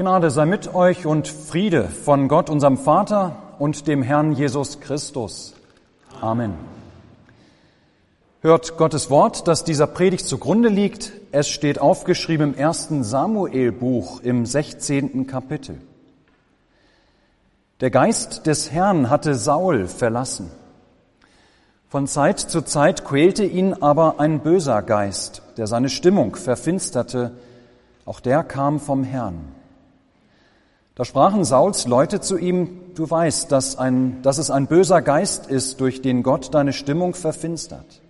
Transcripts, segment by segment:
Gnade sei mit euch und Friede von Gott, unserem Vater und dem Herrn Jesus Christus. Amen. Hört Gottes Wort, das dieser Predigt zugrunde liegt. Es steht aufgeschrieben im ersten Samuel-Buch im 16. Kapitel. Der Geist des Herrn hatte Saul verlassen. Von Zeit zu Zeit quälte ihn aber ein böser Geist, der seine Stimmung verfinsterte. Auch der kam vom Herrn. Da sprachen Sauls Leute zu ihm, du weißt, dass, ein, dass es ein böser Geist ist, durch den Gott deine Stimmung verfinstert.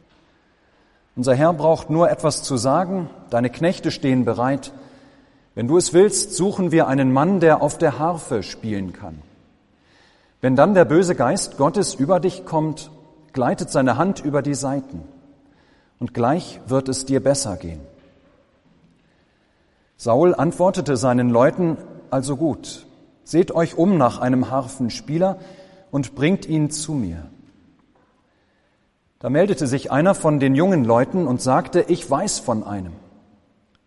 Unser Herr braucht nur etwas zu sagen, deine Knechte stehen bereit. Wenn du es willst, suchen wir einen Mann, der auf der Harfe spielen kann. Wenn dann der böse Geist Gottes über dich kommt, gleitet seine Hand über die Seiten und gleich wird es dir besser gehen. Saul antwortete seinen Leuten, also gut, seht euch um nach einem Harfenspieler und bringt ihn zu mir. Da meldete sich einer von den jungen Leuten und sagte, ich weiß von einem.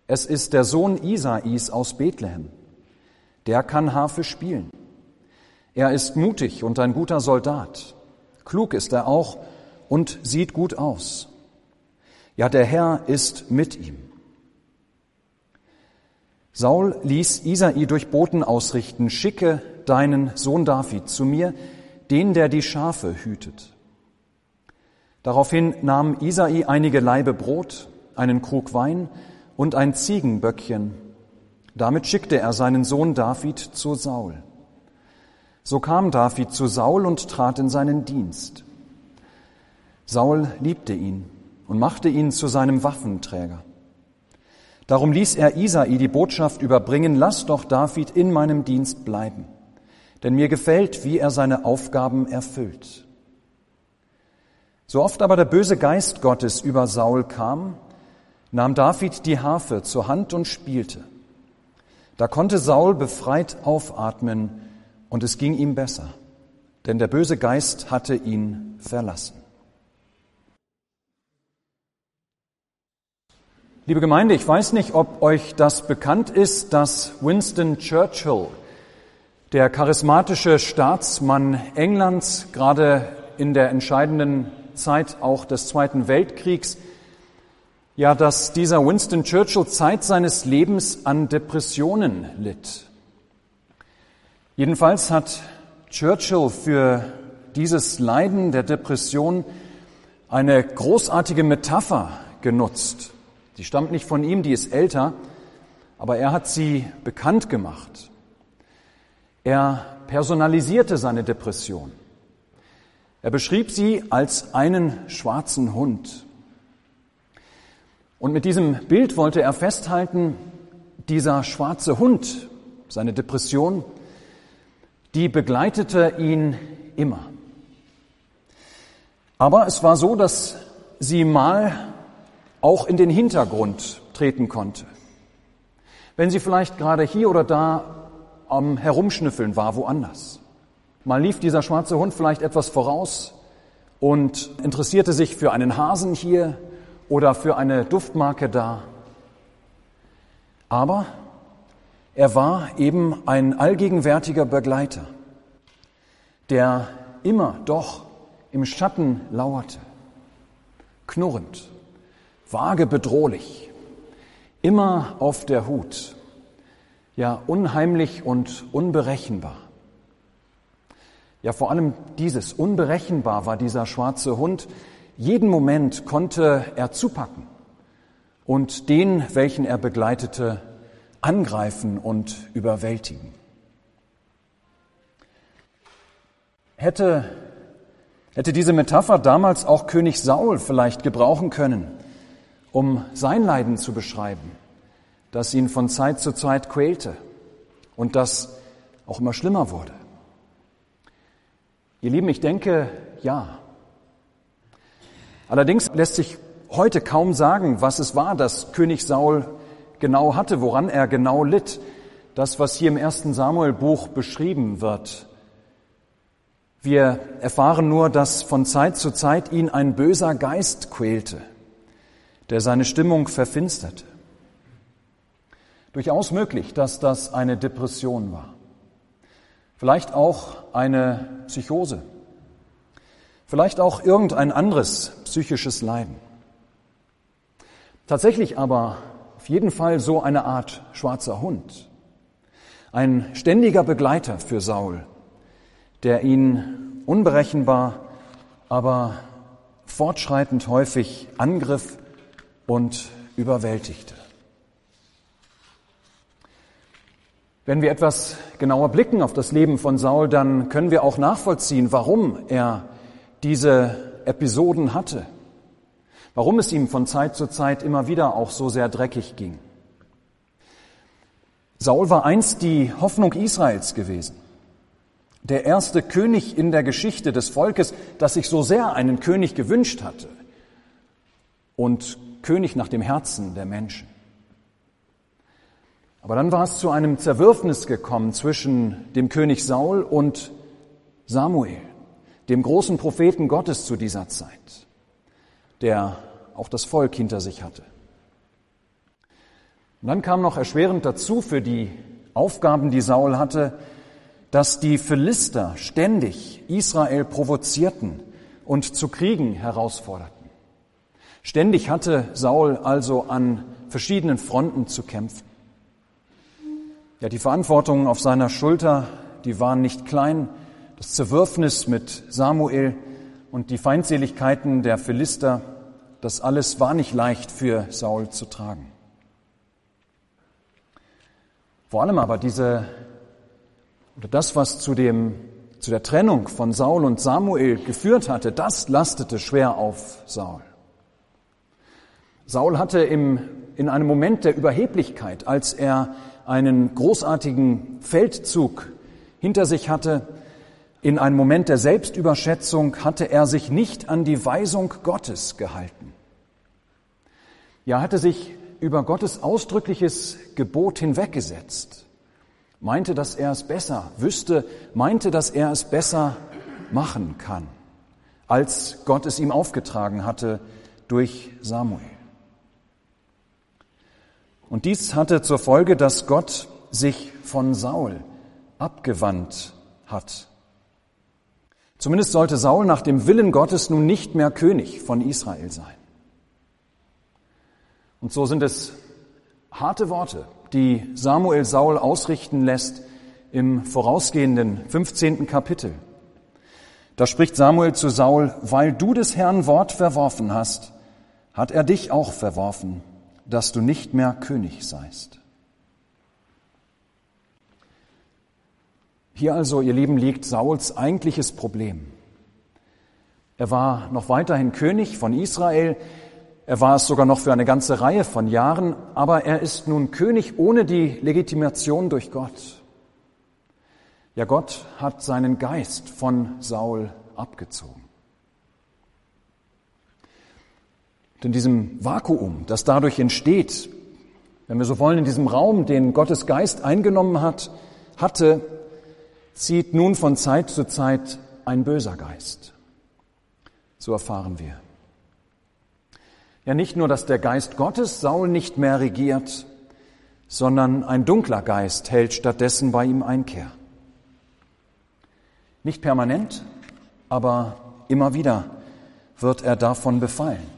Es ist der Sohn Isais aus Bethlehem. Der kann Harfe spielen. Er ist mutig und ein guter Soldat. Klug ist er auch und sieht gut aus. Ja, der Herr ist mit ihm. Saul ließ Isai durch Boten ausrichten, schicke deinen Sohn David zu mir, den, der die Schafe hütet. Daraufhin nahm Isai einige Laibe Brot, einen Krug Wein und ein Ziegenböckchen. Damit schickte er seinen Sohn David zu Saul. So kam David zu Saul und trat in seinen Dienst. Saul liebte ihn und machte ihn zu seinem Waffenträger. Darum ließ er Isai die Botschaft überbringen, lass doch David in meinem Dienst bleiben, denn mir gefällt, wie er seine Aufgaben erfüllt. So oft aber der böse Geist Gottes über Saul kam, nahm David die Harfe zur Hand und spielte. Da konnte Saul befreit aufatmen und es ging ihm besser, denn der böse Geist hatte ihn verlassen. Liebe Gemeinde, ich weiß nicht, ob euch das bekannt ist, dass Winston Churchill, der charismatische Staatsmann Englands, gerade in der entscheidenden Zeit auch des Zweiten Weltkriegs, ja, dass dieser Winston Churchill Zeit seines Lebens an Depressionen litt. Jedenfalls hat Churchill für dieses Leiden der Depression eine großartige Metapher genutzt. Die stammt nicht von ihm, die ist älter, aber er hat sie bekannt gemacht. Er personalisierte seine Depression. Er beschrieb sie als einen schwarzen Hund. Und mit diesem Bild wollte er festhalten, dieser schwarze Hund, seine Depression, die begleitete ihn immer. Aber es war so, dass sie mal auch in den Hintergrund treten konnte. Wenn sie vielleicht gerade hier oder da am Herumschnüffeln war, woanders. Mal lief dieser schwarze Hund vielleicht etwas voraus und interessierte sich für einen Hasen hier oder für eine Duftmarke da. Aber er war eben ein allgegenwärtiger Begleiter, der immer doch im Schatten lauerte, knurrend vage bedrohlich, immer auf der Hut, ja unheimlich und unberechenbar. Ja, vor allem dieses unberechenbar war dieser schwarze Hund. Jeden Moment konnte er zupacken und den, welchen er begleitete, angreifen und überwältigen. Hätte, hätte diese Metapher damals auch König Saul vielleicht gebrauchen können, um sein Leiden zu beschreiben, das ihn von Zeit zu Zeit quälte und das auch immer schlimmer wurde. Ihr Lieben, ich denke, ja. Allerdings lässt sich heute kaum sagen, was es war, das König Saul genau hatte, woran er genau litt. Das, was hier im ersten Samuel-Buch beschrieben wird. Wir erfahren nur, dass von Zeit zu Zeit ihn ein böser Geist quälte der seine Stimmung verfinsterte. Durchaus möglich, dass das eine Depression war. Vielleicht auch eine Psychose. Vielleicht auch irgendein anderes psychisches Leiden. Tatsächlich aber auf jeden Fall so eine Art schwarzer Hund. Ein ständiger Begleiter für Saul, der ihn unberechenbar, aber fortschreitend häufig angriff und überwältigte. Wenn wir etwas genauer blicken auf das Leben von Saul, dann können wir auch nachvollziehen, warum er diese Episoden hatte, warum es ihm von Zeit zu Zeit immer wieder auch so sehr dreckig ging. Saul war einst die Hoffnung Israels gewesen, der erste König in der Geschichte des Volkes, das sich so sehr einen König gewünscht hatte und König nach dem Herzen der Menschen. Aber dann war es zu einem Zerwürfnis gekommen zwischen dem König Saul und Samuel, dem großen Propheten Gottes zu dieser Zeit, der auch das Volk hinter sich hatte. Und dann kam noch erschwerend dazu für die Aufgaben, die Saul hatte, dass die Philister ständig Israel provozierten und zu Kriegen herausforderten. Ständig hatte Saul also an verschiedenen Fronten zu kämpfen. Ja, die Verantwortung auf seiner Schulter, die waren nicht klein. Das Zerwürfnis mit Samuel und die Feindseligkeiten der Philister, das alles war nicht leicht für Saul zu tragen. Vor allem aber diese, oder das, was zu dem, zu der Trennung von Saul und Samuel geführt hatte, das lastete schwer auf Saul. Saul hatte im, in einem Moment der Überheblichkeit, als er einen großartigen Feldzug hinter sich hatte, in einem Moment der Selbstüberschätzung hatte er sich nicht an die Weisung Gottes gehalten. Ja, hatte sich über Gottes ausdrückliches Gebot hinweggesetzt, meinte, dass er es besser wüsste, meinte, dass er es besser machen kann, als Gott es ihm aufgetragen hatte durch Samuel. Und dies hatte zur Folge, dass Gott sich von Saul abgewandt hat. Zumindest sollte Saul nach dem Willen Gottes nun nicht mehr König von Israel sein. Und so sind es harte Worte, die Samuel Saul ausrichten lässt im vorausgehenden 15. Kapitel. Da spricht Samuel zu Saul, weil du des Herrn Wort verworfen hast, hat er dich auch verworfen dass du nicht mehr König seist. Hier also, ihr Lieben, liegt Sauls eigentliches Problem. Er war noch weiterhin König von Israel, er war es sogar noch für eine ganze Reihe von Jahren, aber er ist nun König ohne die Legitimation durch Gott. Ja, Gott hat seinen Geist von Saul abgezogen. In diesem Vakuum, das dadurch entsteht, wenn wir so wollen, in diesem Raum, den Gottes Geist eingenommen hat, hatte, zieht nun von Zeit zu Zeit ein böser Geist. So erfahren wir. Ja, nicht nur, dass der Geist Gottes Saul nicht mehr regiert, sondern ein dunkler Geist hält stattdessen bei ihm Einkehr. Nicht permanent, aber immer wieder wird er davon befallen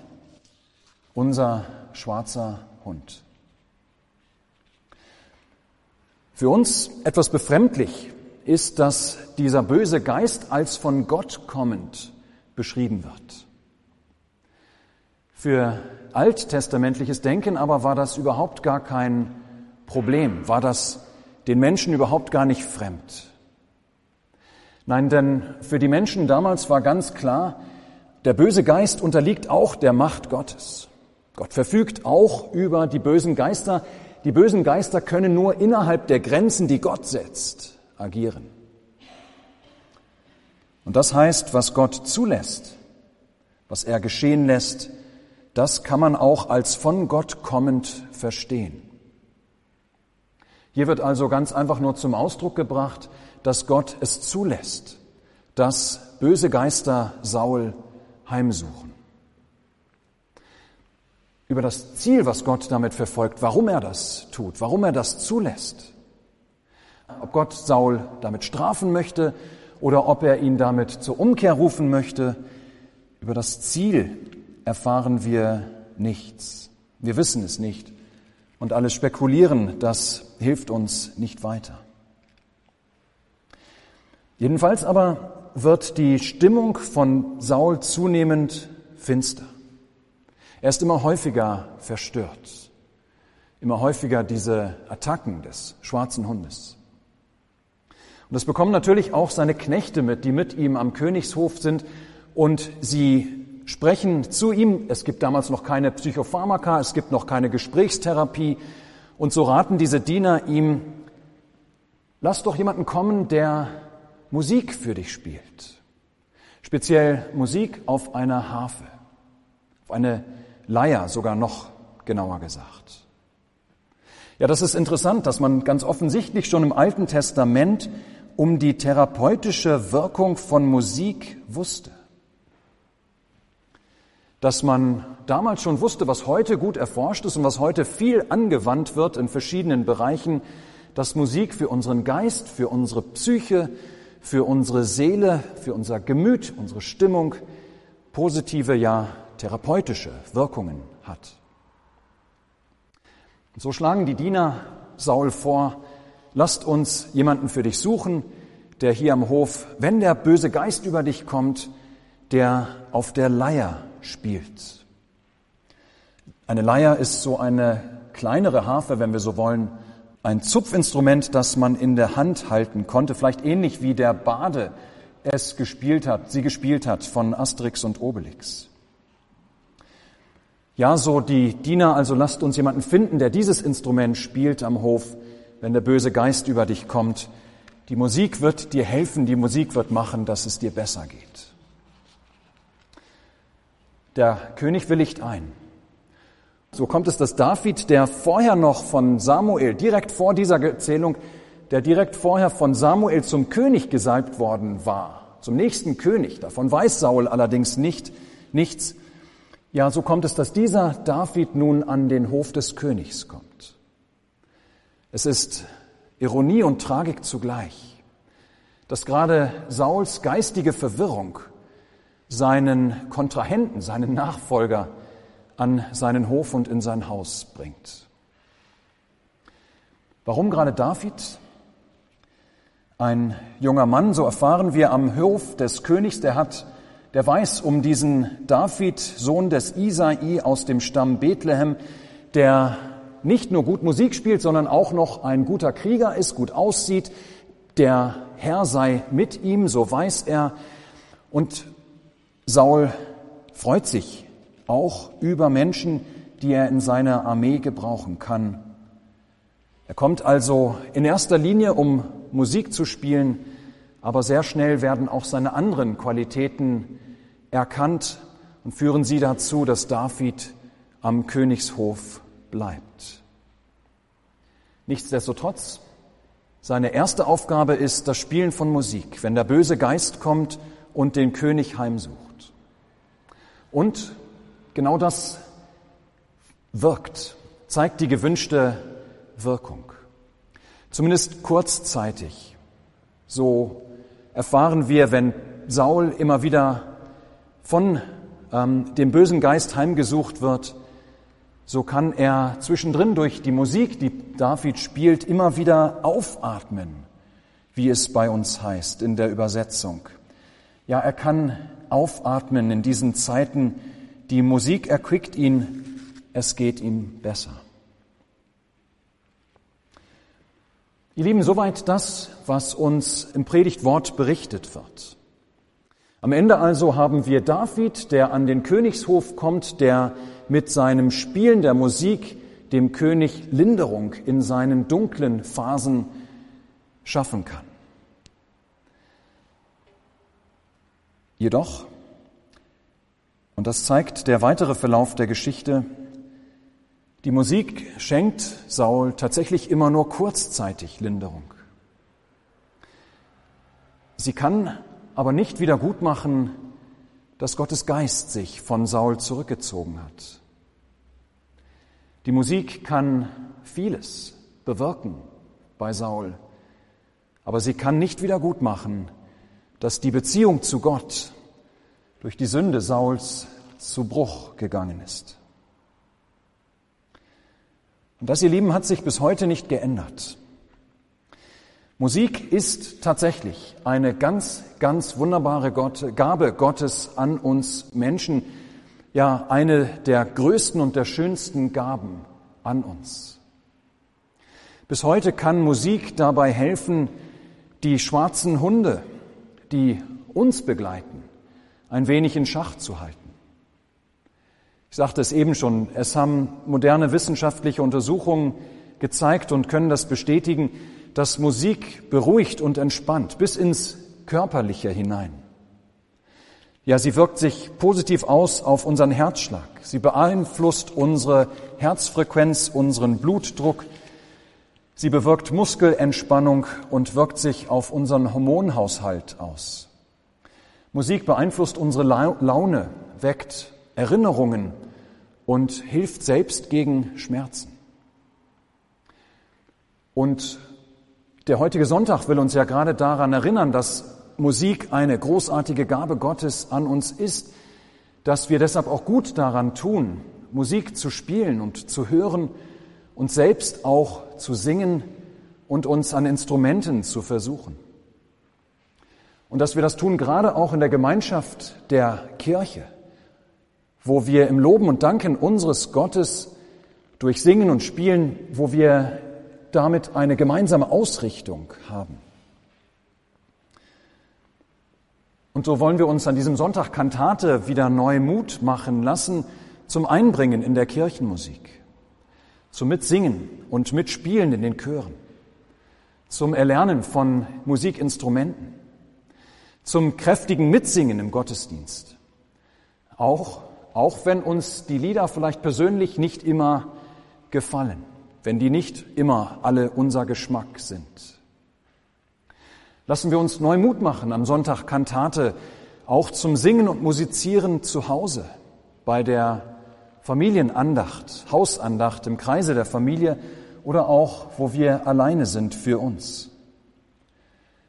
unser schwarzer Hund. Für uns etwas befremdlich ist, dass dieser böse Geist als von Gott kommend beschrieben wird. Für alttestamentliches Denken aber war das überhaupt gar kein Problem, war das den Menschen überhaupt gar nicht fremd. Nein, denn für die Menschen damals war ganz klar, der böse Geist unterliegt auch der Macht Gottes. Gott verfügt auch über die bösen Geister. Die bösen Geister können nur innerhalb der Grenzen, die Gott setzt, agieren. Und das heißt, was Gott zulässt, was er geschehen lässt, das kann man auch als von Gott kommend verstehen. Hier wird also ganz einfach nur zum Ausdruck gebracht, dass Gott es zulässt, dass böse Geister Saul heimsuchen. Über das Ziel, was Gott damit verfolgt, warum er das tut, warum er das zulässt. Ob Gott Saul damit strafen möchte oder ob er ihn damit zur Umkehr rufen möchte, über das Ziel erfahren wir nichts. Wir wissen es nicht. Und alles Spekulieren, das hilft uns nicht weiter. Jedenfalls aber wird die Stimmung von Saul zunehmend finster. Er ist immer häufiger verstört, immer häufiger diese Attacken des schwarzen Hundes. Und das bekommen natürlich auch seine Knechte mit, die mit ihm am Königshof sind und sie sprechen zu ihm. Es gibt damals noch keine Psychopharmaka, es gibt noch keine Gesprächstherapie. Und so raten diese Diener ihm, lass doch jemanden kommen, der Musik für dich spielt. Speziell Musik auf einer Harfe, auf eine Leier sogar noch genauer gesagt. Ja, das ist interessant, dass man ganz offensichtlich schon im Alten Testament um die therapeutische Wirkung von Musik wusste dass man damals schon wusste, was heute gut erforscht ist und was heute viel angewandt wird in verschiedenen Bereichen, dass Musik für unseren Geist, für unsere Psyche, für unsere Seele, für unser Gemüt, unsere Stimmung positive, ja therapeutische Wirkungen hat. Und so schlagen die Diener Saul vor, lasst uns jemanden für dich suchen, der hier am Hof, wenn der böse Geist über dich kommt, der auf der Leier spielt. Eine Leier ist so eine kleinere Harfe, wenn wir so wollen, ein Zupfinstrument, das man in der Hand halten konnte, vielleicht ähnlich wie der Bade es gespielt hat, sie gespielt hat von Asterix und Obelix. Ja, so die Diener, also lasst uns jemanden finden, der dieses Instrument spielt am Hof, wenn der böse Geist über dich kommt. Die Musik wird dir helfen, die Musik wird machen, dass es dir besser geht. Der König willigt ein. So kommt es, dass David, der vorher noch von Samuel, direkt vor dieser Erzählung, der direkt vorher von Samuel zum König gesalbt worden war, zum nächsten König, davon weiß Saul allerdings nicht, nichts. Ja, so kommt es, dass dieser David nun an den Hof des Königs kommt. Es ist Ironie und Tragik zugleich, dass gerade Sauls geistige Verwirrung seinen Kontrahenten, seinen Nachfolger an seinen Hof und in sein Haus bringt. Warum gerade David? Ein junger Mann, so erfahren wir am Hof des Königs, der hat, der weiß um diesen David, Sohn des Isai aus dem Stamm Bethlehem, der nicht nur gut Musik spielt, sondern auch noch ein guter Krieger ist, gut aussieht. Der Herr sei mit ihm, so weiß er. Und Saul freut sich auch über Menschen, die er in seiner Armee gebrauchen kann. Er kommt also in erster Linie, um Musik zu spielen, aber sehr schnell werden auch seine anderen Qualitäten erkannt und führen sie dazu, dass David am Königshof bleibt. Nichtsdestotrotz, seine erste Aufgabe ist das Spielen von Musik, wenn der böse Geist kommt und den König heimsucht. Und genau das wirkt, zeigt die gewünschte Wirkung. Zumindest kurzzeitig. So erfahren wir, wenn Saul immer wieder von ähm, dem bösen Geist heimgesucht wird, so kann er zwischendrin durch die Musik, die David spielt, immer wieder aufatmen, wie es bei uns heißt in der Übersetzung. Ja, er kann aufatmen in diesen Zeiten. Die Musik erquickt ihn, es geht ihm besser. Ihr Lieben, soweit das, was uns im Predigtwort berichtet wird. Am Ende also haben wir David, der an den Königshof kommt, der mit seinem Spielen der Musik dem König Linderung in seinen dunklen Phasen schaffen kann. Jedoch, und das zeigt der weitere Verlauf der Geschichte, die Musik schenkt Saul tatsächlich immer nur kurzzeitig Linderung. Sie kann aber nicht wieder gut machen, dass Gottes Geist sich von Saul zurückgezogen hat. Die Musik kann vieles bewirken bei Saul, aber sie kann nicht wieder gut machen, dass die Beziehung zu Gott durch die Sünde Sauls zu Bruch gegangen ist. Und das, ihr Lieben, hat sich bis heute nicht geändert. Musik ist tatsächlich eine ganz, ganz wunderbare Gabe Gottes an uns Menschen, ja eine der größten und der schönsten Gaben an uns. Bis heute kann Musik dabei helfen, die schwarzen Hunde, die uns begleiten, ein wenig in Schach zu halten. Ich sagte es eben schon, es haben moderne wissenschaftliche Untersuchungen gezeigt und können das bestätigen, dass Musik beruhigt und entspannt bis ins Körperliche hinein. Ja, sie wirkt sich positiv aus auf unseren Herzschlag. Sie beeinflusst unsere Herzfrequenz, unseren Blutdruck. Sie bewirkt Muskelentspannung und wirkt sich auf unseren Hormonhaushalt aus. Musik beeinflusst unsere Laune, weckt Erinnerungen und hilft selbst gegen Schmerzen. Und der heutige Sonntag will uns ja gerade daran erinnern, dass Musik eine großartige Gabe Gottes an uns ist, dass wir deshalb auch gut daran tun, Musik zu spielen und zu hören und selbst auch zu singen und uns an Instrumenten zu versuchen. Und dass wir das tun gerade auch in der Gemeinschaft der Kirche wo wir im Loben und Danken unseres Gottes durch Singen und Spielen, wo wir damit eine gemeinsame Ausrichtung haben. Und so wollen wir uns an diesem Sonntag Kantate wieder neu Mut machen lassen zum Einbringen in der Kirchenmusik, zum Mitsingen und Mitspielen in den Chören, zum Erlernen von Musikinstrumenten, zum kräftigen Mitsingen im Gottesdienst, auch auch wenn uns die Lieder vielleicht persönlich nicht immer gefallen, wenn die nicht immer alle unser Geschmack sind. Lassen wir uns neu Mut machen am Sonntag Kantate, auch zum Singen und Musizieren zu Hause, bei der Familienandacht, Hausandacht im Kreise der Familie oder auch, wo wir alleine sind für uns.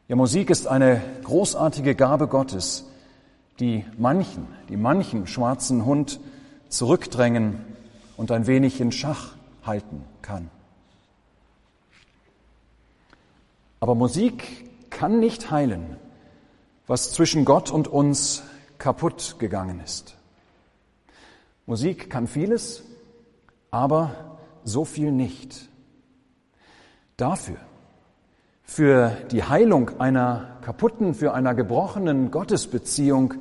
Ja, Musik ist eine großartige Gabe Gottes, die manchen, die manchen schwarzen Hund zurückdrängen und ein wenig in Schach halten kann. Aber Musik kann nicht heilen, was zwischen Gott und uns kaputt gegangen ist. Musik kann vieles, aber so viel nicht. Dafür, für die Heilung einer kaputten, für einer gebrochenen Gottesbeziehung,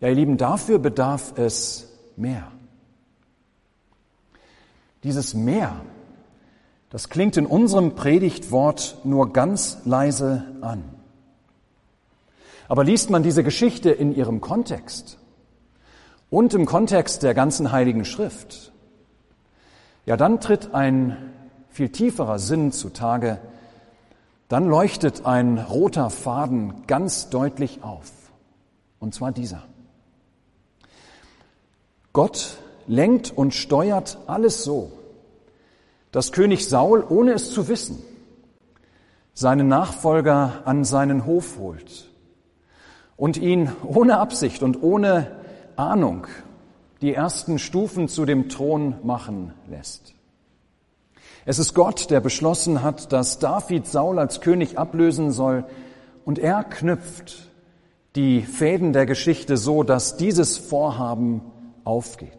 ja, ihr Lieben, dafür bedarf es mehr. Dieses mehr, das klingt in unserem Predigtwort nur ganz leise an. Aber liest man diese Geschichte in ihrem Kontext und im Kontext der ganzen Heiligen Schrift, ja, dann tritt ein viel tieferer Sinn zutage, dann leuchtet ein roter Faden ganz deutlich auf. Und zwar dieser. Gott lenkt und steuert alles so, dass König Saul, ohne es zu wissen, seinen Nachfolger an seinen Hof holt und ihn ohne Absicht und ohne Ahnung die ersten Stufen zu dem Thron machen lässt. Es ist Gott, der beschlossen hat, dass David Saul als König ablösen soll, und er knüpft die Fäden der Geschichte so, dass dieses Vorhaben aufgeht.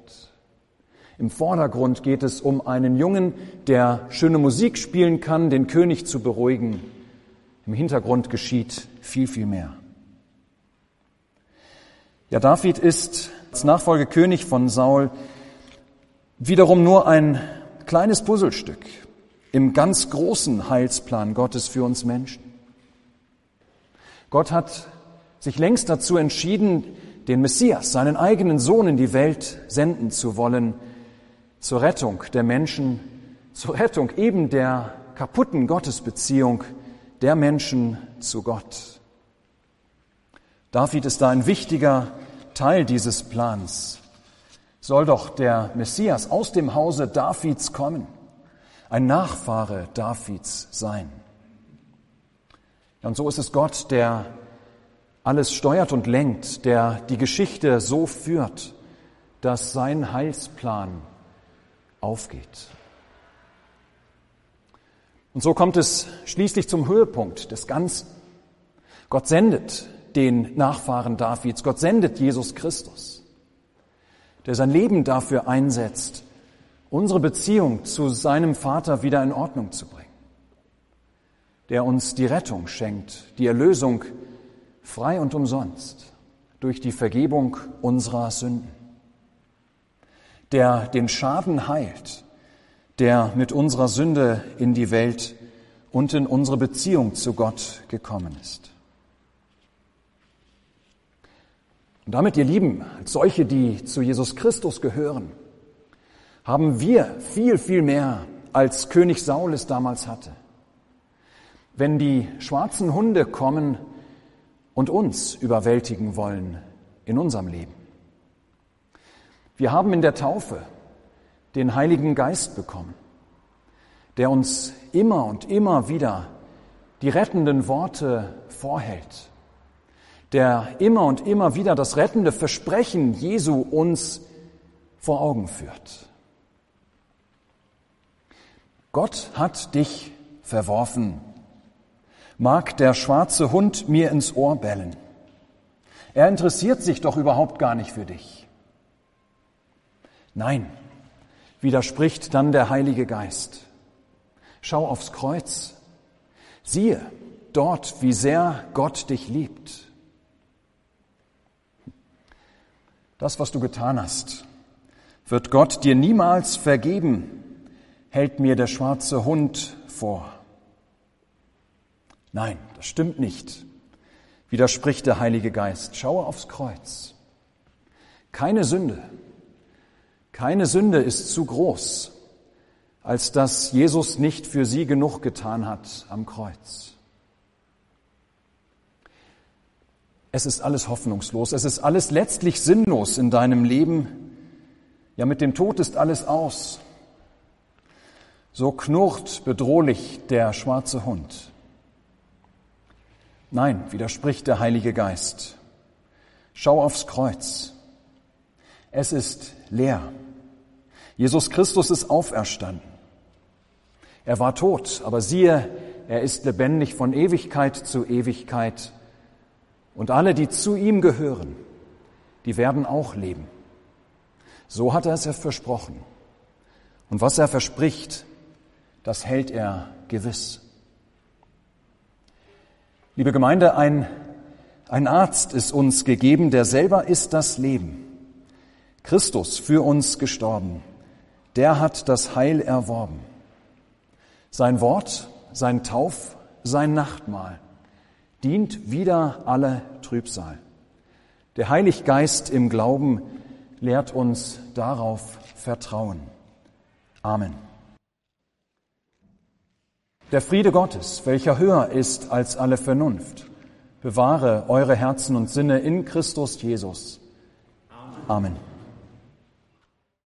Im Vordergrund geht es um einen Jungen, der schöne Musik spielen kann, den König zu beruhigen. Im Hintergrund geschieht viel, viel mehr. Ja, David ist als Nachfolgekönig von Saul wiederum nur ein kleines Puzzlestück im ganz großen Heilsplan Gottes für uns Menschen. Gott hat sich längst dazu entschieden, den Messias, seinen eigenen Sohn in die Welt senden zu wollen, zur Rettung der Menschen, zur Rettung eben der kaputten Gottesbeziehung der Menschen zu Gott. David ist da ein wichtiger Teil dieses Plans. Soll doch der Messias aus dem Hause Davids kommen, ein Nachfahre Davids sein. Und so ist es Gott, der alles steuert und lenkt, der die Geschichte so führt, dass sein Heilsplan aufgeht. Und so kommt es schließlich zum Höhepunkt des Ganzen. Gott sendet den Nachfahren Davids, Gott sendet Jesus Christus, der sein Leben dafür einsetzt, unsere Beziehung zu seinem Vater wieder in Ordnung zu bringen, der uns die Rettung schenkt, die Erlösung frei und umsonst durch die Vergebung unserer Sünden, der den Schaden heilt, der mit unserer Sünde in die Welt und in unsere Beziehung zu Gott gekommen ist. Und damit, ihr Lieben, als solche, die zu Jesus Christus gehören, haben wir viel, viel mehr, als König Saul es damals hatte. Wenn die schwarzen Hunde kommen und uns überwältigen wollen in unserem Leben. Wir haben in der Taufe den Heiligen Geist bekommen, der uns immer und immer wieder die rettenden Worte vorhält, der immer und immer wieder das rettende Versprechen Jesu uns vor Augen führt. Gott hat dich verworfen, mag der schwarze Hund mir ins Ohr bellen. Er interessiert sich doch überhaupt gar nicht für dich. Nein, widerspricht dann der Heilige Geist. Schau aufs Kreuz. Siehe dort, wie sehr Gott dich liebt. Das, was du getan hast, wird Gott dir niemals vergeben, hält mir der schwarze Hund vor. Nein, das stimmt nicht, widerspricht der Heilige Geist. Schaue aufs Kreuz. Keine Sünde, keine Sünde ist zu groß, als dass Jesus nicht für sie genug getan hat am Kreuz. Es ist alles hoffnungslos, es ist alles letztlich sinnlos in deinem Leben. Ja, mit dem Tod ist alles aus. So knurrt bedrohlich der schwarze Hund. Nein, widerspricht der Heilige Geist. Schau aufs Kreuz. Es ist leer. Jesus Christus ist auferstanden. Er war tot, aber siehe, er ist lebendig von Ewigkeit zu Ewigkeit. Und alle, die zu ihm gehören, die werden auch leben. So hat er es versprochen. Und was er verspricht, das hält er gewiss. Liebe Gemeinde, ein, ein Arzt ist uns gegeben, der selber ist das Leben. Christus für uns gestorben der hat das Heil erworben. Sein Wort, sein Tauf, sein Nachtmahl dient wieder alle Trübsal. Der Heiliggeist im Glauben lehrt uns darauf vertrauen. Amen. Der Friede Gottes, welcher höher ist als alle Vernunft, bewahre eure Herzen und Sinne in Christus Jesus. Amen.